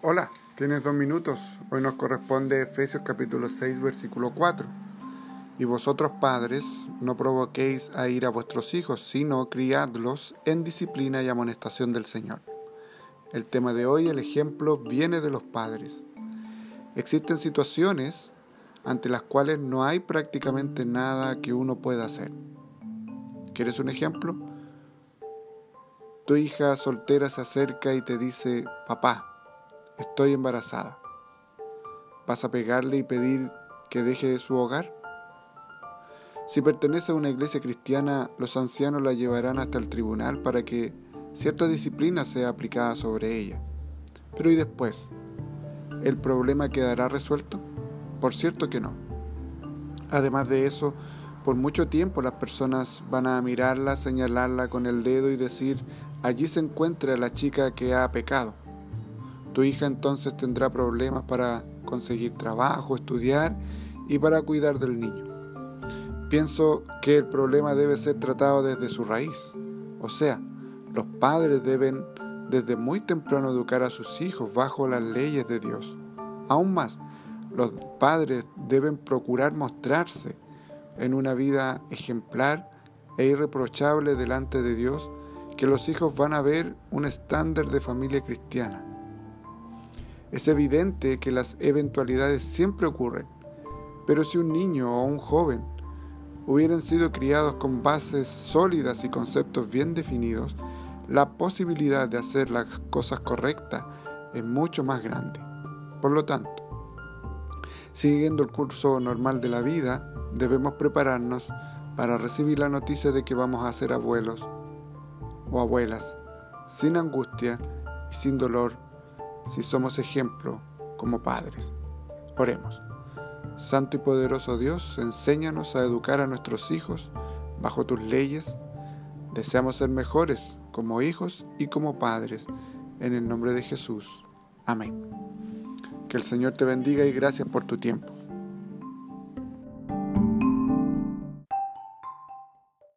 Hola, tienes dos minutos. Hoy nos corresponde Efesios capítulo 6, versículo 4. Y vosotros padres, no provoquéis a ir a vuestros hijos, sino criadlos en disciplina y amonestación del Señor. El tema de hoy, el ejemplo, viene de los padres. Existen situaciones ante las cuales no hay prácticamente nada que uno pueda hacer. ¿Quieres un ejemplo? Tu hija soltera se acerca y te dice, papá, estoy embarazada. ¿Vas a pegarle y pedir que deje su hogar? Si pertenece a una iglesia cristiana, los ancianos la llevarán hasta el tribunal para que cierta disciplina sea aplicada sobre ella. Pero ¿y después? ¿El problema quedará resuelto? Por cierto que no. Además de eso, por mucho tiempo las personas van a mirarla, señalarla con el dedo y decir, allí se encuentra la chica que ha pecado. Tu hija entonces tendrá problemas para conseguir trabajo, estudiar y para cuidar del niño. Pienso que el problema debe ser tratado desde su raíz. O sea, los padres deben desde muy temprano educar a sus hijos bajo las leyes de Dios. Aún más, los padres deben procurar mostrarse en una vida ejemplar e irreprochable delante de Dios que los hijos van a ver un estándar de familia cristiana. Es evidente que las eventualidades siempre ocurren, pero si un niño o un joven hubieran sido criados con bases sólidas y conceptos bien definidos, la posibilidad de hacer las cosas correctas es mucho más grande. Por lo tanto, siguiendo el curso normal de la vida, debemos prepararnos para recibir la noticia de que vamos a ser abuelos o abuelas, sin angustia y sin dolor si somos ejemplo como padres. Oremos. Santo y poderoso Dios, enséñanos a educar a nuestros hijos bajo tus leyes. Deseamos ser mejores como hijos y como padres. En el nombre de Jesús. Amén. Que el Señor te bendiga y gracias por tu tiempo.